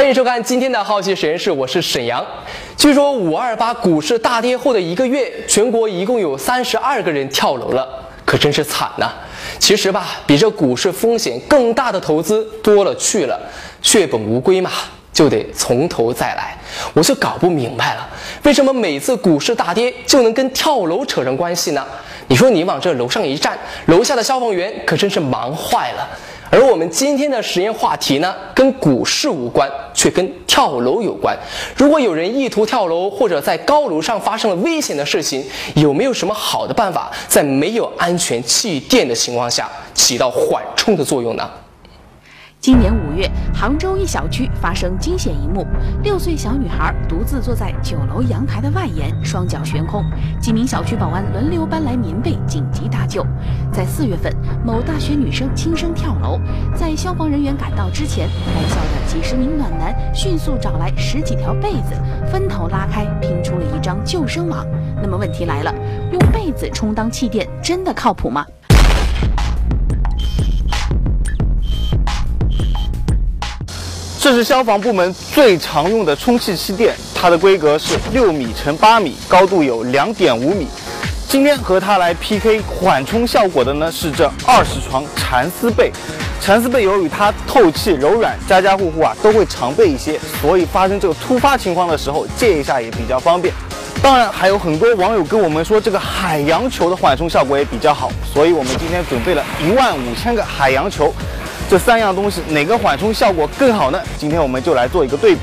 欢迎收看今天的好奇实验室，我是沈阳。据说五二八股市大跌后的一个月，全国一共有三十二个人跳楼了，可真是惨呐！其实吧，比这股市风险更大的投资多了去了，血本无归嘛，就得从头再来。我就搞不明白了，为什么每次股市大跌就能跟跳楼扯上关系呢？你说你往这楼上一站，楼下的消防员可真是忙坏了。而我们今天的实验话题呢，跟股市无关，却跟跳楼有关。如果有人意图跳楼，或者在高楼上发生了危险的事情，有没有什么好的办法，在没有安全气垫的情况下，起到缓冲的作用呢？今年五月，杭州一小区发生惊险一幕：六岁小女孩独自坐在九楼阳台的外沿，双脚悬空。几名小区保安轮流搬来棉被，紧急搭救。在四月份，某大学女生轻生跳楼，在消防人员赶到之前，该校的几十名暖男迅速找来十几条被子，分头拉开，拼出了一张救生网。那么问题来了，用被子充当气垫，真的靠谱吗？这是消防部门最常用的充气气垫，它的规格是六米乘八米，高度有两点五米。今天和它来 PK 缓冲效果的呢是这二十床蚕丝被。蚕丝被由于它透气柔软，家家户户啊都会常备一些，所以发生这个突发情况的时候借一下也比较方便。当然，还有很多网友跟我们说这个海洋球的缓冲效果也比较好，所以我们今天准备了一万五千个海洋球。这三样东西哪个缓冲效果更好呢？今天我们就来做一个对比。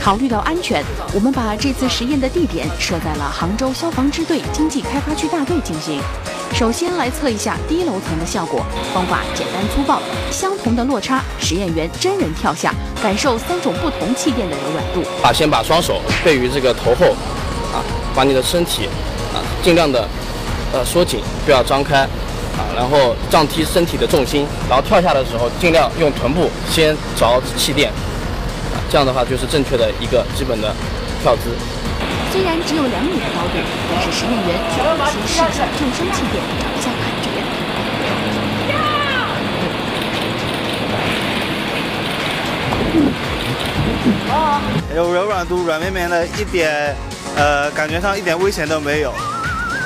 考虑到安全，我们把这次实验的地点设在了杭州消防支队经济开发区大队进行。首先来测一下低楼层的效果，方法简单粗暴，相同的落差，实验员真人跳下，感受三种不同气垫的柔软度。啊，先把双手背于这个头后，啊，把你的身体。尽量的，呃，缩紧，不要张开，啊，然后降低身体的重心，然后跳下的时候，尽量用臀部先着气垫，啊，这样的话就是正确的一个基本的跳姿。虽然只有两米的高度，但是实验员却有些试下救生气垫，找一下感觉。有柔软度，软绵绵的，一点。呃，感觉上一点危险都没有。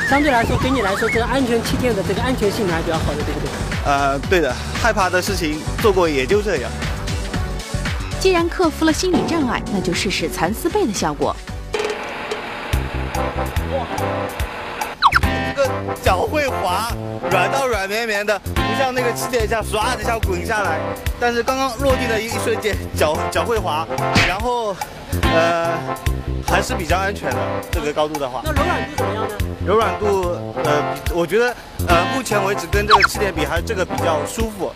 相对来说，给你来说，这个安全气垫的这个安全性还比较好的，对不对？呃，对的，害怕的事情做过也就这样。既然克服了心理障碍，那就试试蚕丝被的效果。脚会滑，软到软绵绵的，不像那个气垫一下唰的一下滚下来。但是刚刚落地的一一瞬间，脚脚会滑，然后，呃。还是比较安全的，这个高度的话。那柔软度怎么样呢？柔软度，呃，我觉得，呃，目前为止跟这个气垫比，还是这个比较舒服。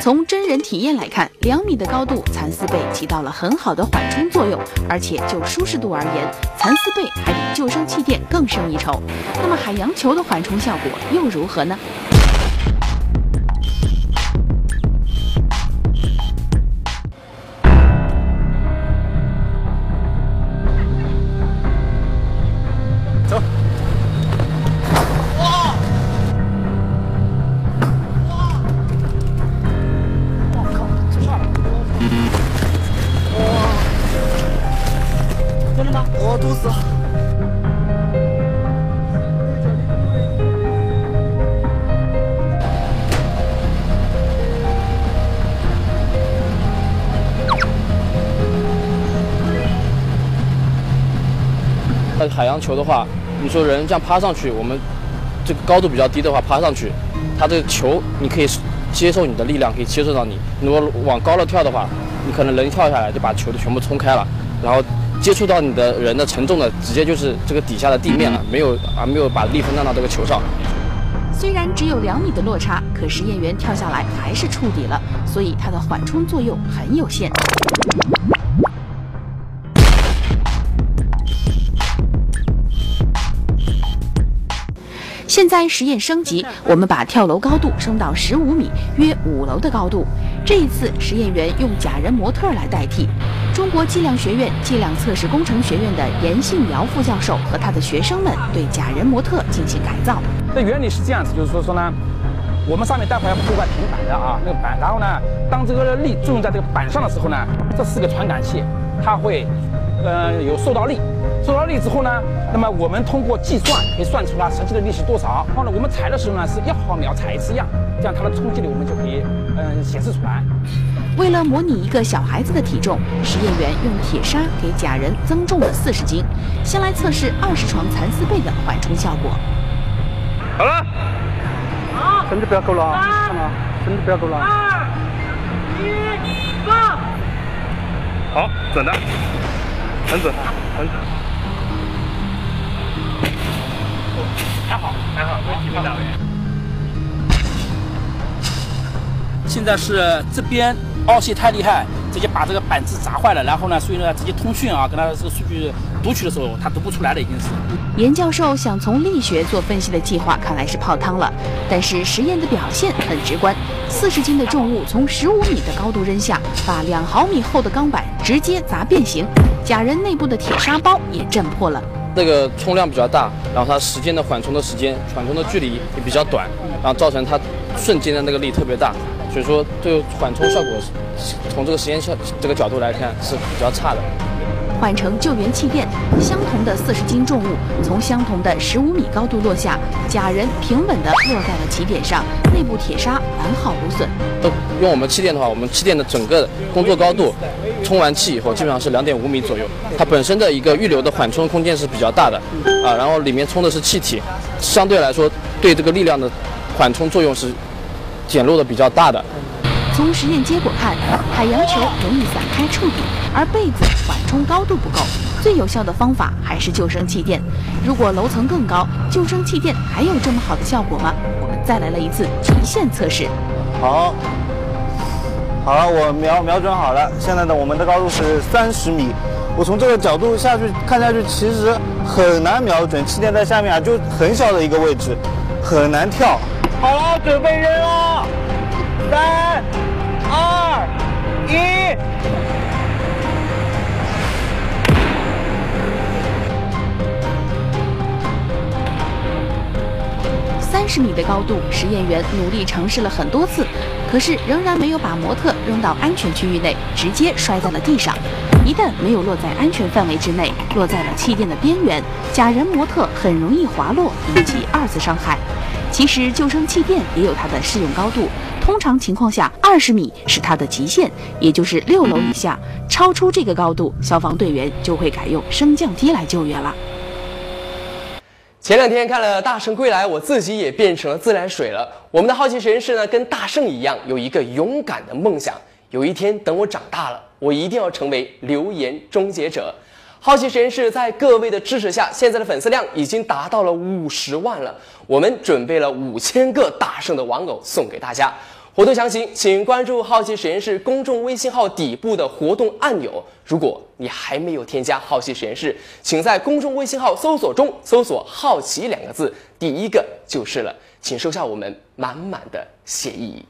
从真人体验来看，两米的高度，蚕丝被起到了很好的缓冲作用，而且就舒适度而言，蚕丝被还比救生气垫更胜一筹。那么海洋球的缓冲效果又如何呢？海洋球的话，你说人这样趴上去，我们这个高度比较低的话，趴上去，它这个球你可以接受你的力量，可以接受到你。如果往高了跳的话，你可能人跳下来就把球都全部冲开了，然后接触到你的人的承重的，直接就是这个底下的地面了，没有啊，没有把力分散到这个球上。虽然只有两米的落差，可实验员跳下来还是触底了，所以它的缓冲作用很有限。现在实验升级，我们把跳楼高度升到十五米，约五楼的高度。这一次，实验员用假人模特来代替。中国计量学院计量测试工程学院的严信尧副教授和他的学生们对假人模特进行改造。那原理是这样子，就是说说呢，我们上面待会儿要铺块平板的啊，那个板，然后呢，当这个力作用在这个板上的时候呢，这四个传感器它会，呃，有受到力，受到力之后呢，那么我们通过计算可以算出来实际的力是多少。然后呢，我们踩的时候呢是一毫秒踩一次样，这样它的冲击力我们就可以嗯显示出来。为了模拟一个小孩子的体重，实验员用铁砂给假人增重了四十斤，先来测试二十床蚕丝被的缓冲效果。好了，好，身子不要够了啊，看到身子不要够了。二，一，放。好，准的，很准，很准。还好，还好，没体会到。现在是这边。凹陷太厉害，直接把这个板子砸坏了。然后呢，所以呢，直接通讯啊，跟他这个数据读取的时候，他读不出来了，已经是。严教授想从力学做分析的计划，看来是泡汤了。但是实验的表现很直观，四十斤的重物从十五米的高度扔下，把两毫米厚的钢板直接砸变形，假人内部的铁砂包也震破了。那个冲量比较大，然后它时间的缓冲的时间、缓冲的距离也比较短，然后造成它瞬间的那个力特别大。所以说，对缓冲效果，从这个实验效这个角度来看是比较差的。换成救援气垫，相同的四十斤重物从相同的十五米高度落下，假人平稳地落在了起点上，内部铁砂完好无损。用我们气垫的话，我们气垫的整个工作高度，充完气以后基本上是两点五米左右。它本身的一个预留的缓冲空间是比较大的，啊，然后里面充的是气体，相对来说对这个力量的缓冲作用是。减弱的比较大的。从实验结果看，海洋球容易散开触底，而被子缓冲高度不够。最有效的方法还是救生气垫。如果楼层更高，救生气垫还有这么好的效果吗？我们再来了一次极限测试。好，好了，我瞄瞄准好了。现在呢，我们的高度是三十米。我从这个角度下去看下去，其实很难瞄准。气垫在下面啊，就很小的一个位置，很难跳。好了，准备扔了，三、二、一。三十米的高度，实验员努力尝试了很多次，可是仍然没有把模特扔到安全区域内，直接摔在了地上。一旦没有落在安全范围之内，落在了气垫的边缘，假人模特很容易滑落，引起二次伤害。其实救生气垫也有它的适用高度，通常情况下二十米是它的极限，也就是六楼以下，超出这个高度，消防队员就会改用升降梯来救援了。前两天看了《大圣归来》，我自己也变成了自来水了。我们的好奇实验室呢，跟大圣一样，有一个勇敢的梦想，有一天等我长大了，我一定要成为流言终结者。好奇实验室在各位的支持下，现在的粉丝量已经达到了五十万了。我们准备了五千个大圣的玩偶送给大家。活动详情请关注好奇实验室公众微信号底部的活动按钮。如果你还没有添加好奇实验室，请在公众微信号搜索中搜索“好奇”两个字，第一个就是了。请收下我们满满的谢意。